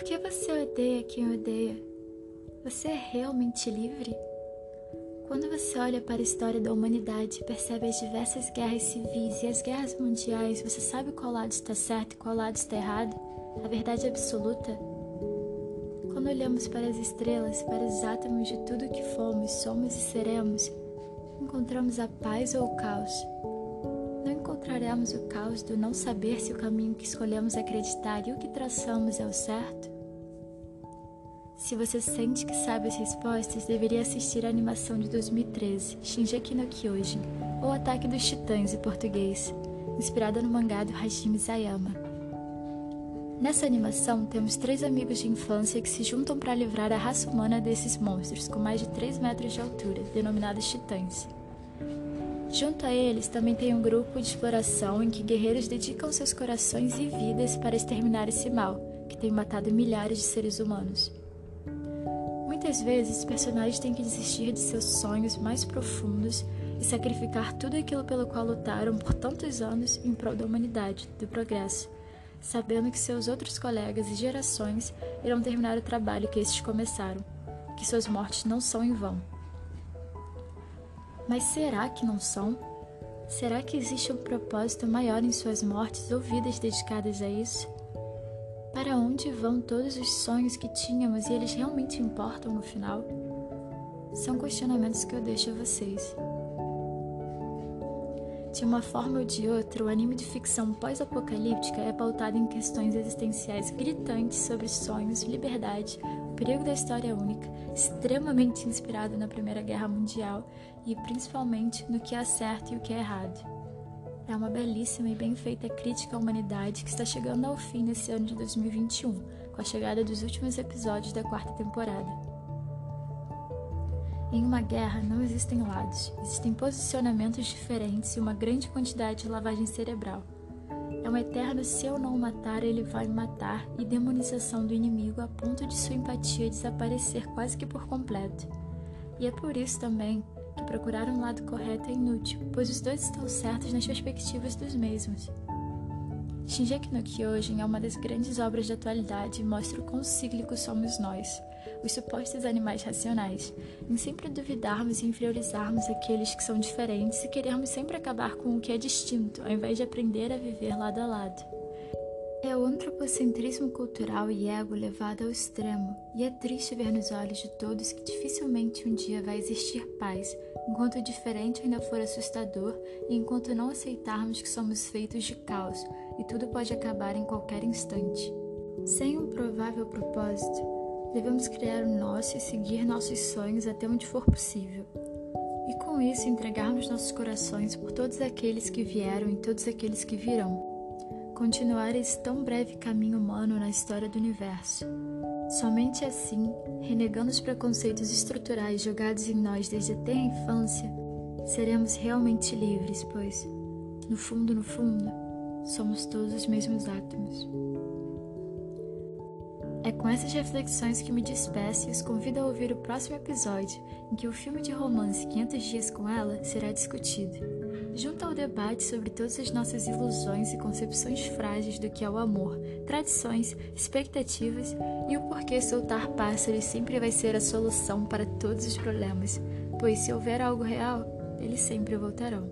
Por que você odeia quem odeia? Você é realmente livre? Quando você olha para a história da humanidade e percebe as diversas guerras civis e as guerras mundiais, você sabe qual lado está certo e qual lado está errado? A verdade absoluta? Quando olhamos para as estrelas, para os átomos de tudo que fomos, somos e seremos, encontramos a paz ou o caos? Não encontraremos o caos do não saber se o caminho que escolhemos acreditar e o que traçamos é o certo? Se você sente que sabe as respostas, deveria assistir a animação de 2013, Shinjeki no Kyojin, ou Ataque dos Titãs em português, inspirada no mangá do Hajime Isayama. Nessa animação, temos três amigos de infância que se juntam para livrar a raça humana desses monstros com mais de 3 metros de altura, denominados Titãs. Junto a eles também tem um grupo de exploração em que guerreiros dedicam seus corações e vidas para exterminar esse mal, que tem matado milhares de seres humanos. Muitas vezes, os personagens têm que desistir de seus sonhos mais profundos e sacrificar tudo aquilo pelo qual lutaram por tantos anos em prol da humanidade, do progresso, sabendo que seus outros colegas e gerações irão terminar o trabalho que estes começaram, que suas mortes não são em vão. Mas será que não são? Será que existe um propósito maior em suas mortes ou vidas dedicadas a isso? Para onde vão todos os sonhos que tínhamos e eles realmente importam no final? São questionamentos que eu deixo a vocês. De uma forma ou de outra, o anime de ficção pós-apocalíptica é pautado em questões existenciais gritantes sobre sonhos, liberdade, o perigo da história única, extremamente inspirado na Primeira Guerra Mundial e principalmente no que é certo e o que é errado. É uma belíssima e bem feita crítica à humanidade que está chegando ao fim nesse ano de 2021, com a chegada dos últimos episódios da quarta temporada. Em uma guerra não existem lados, existem posicionamentos diferentes e uma grande quantidade de lavagem cerebral. É um eterno se eu não matar, ele vai me matar e demonização do inimigo a ponto de sua empatia desaparecer quase que por completo. E é por isso também procurar um lado correto é inútil, pois os dois estão certos nas perspectivas dos mesmos. Shinjeki no Kyojin é uma das grandes obras da atualidade e mostra o quão cíclicos somos nós, os supostos animais racionais, em sempre duvidarmos e inferiorizarmos aqueles que são diferentes e querermos sempre acabar com o que é distinto, ao invés de aprender a viver lado a lado. É o antropocentrismo cultural e ego levado ao extremo, e é triste ver nos olhos de todos que dificilmente um dia vai existir paz, enquanto o diferente ainda for assustador e enquanto não aceitarmos que somos feitos de caos e tudo pode acabar em qualquer instante. Sem um provável propósito, devemos criar o nosso e seguir nossos sonhos até onde for possível. E com isso entregarmos nossos corações por todos aqueles que vieram e todos aqueles que virão continuar esse tão breve caminho humano na história do universo. Somente assim, renegando os preconceitos estruturais jogados em nós desde a tenra infância, seremos realmente livres, pois, no fundo, no fundo, somos todos os mesmos átomos. É com essas reflexões que me despeço e os convido a ouvir o próximo episódio, em que o filme de romance 500 Dias com Ela será discutido junto ao debate sobre todas as nossas ilusões e concepções frágeis do que é o amor, tradições, expectativas e o porquê soltar pássaros sempre vai ser a solução para todos os problemas, pois se houver algo real, eles sempre voltarão.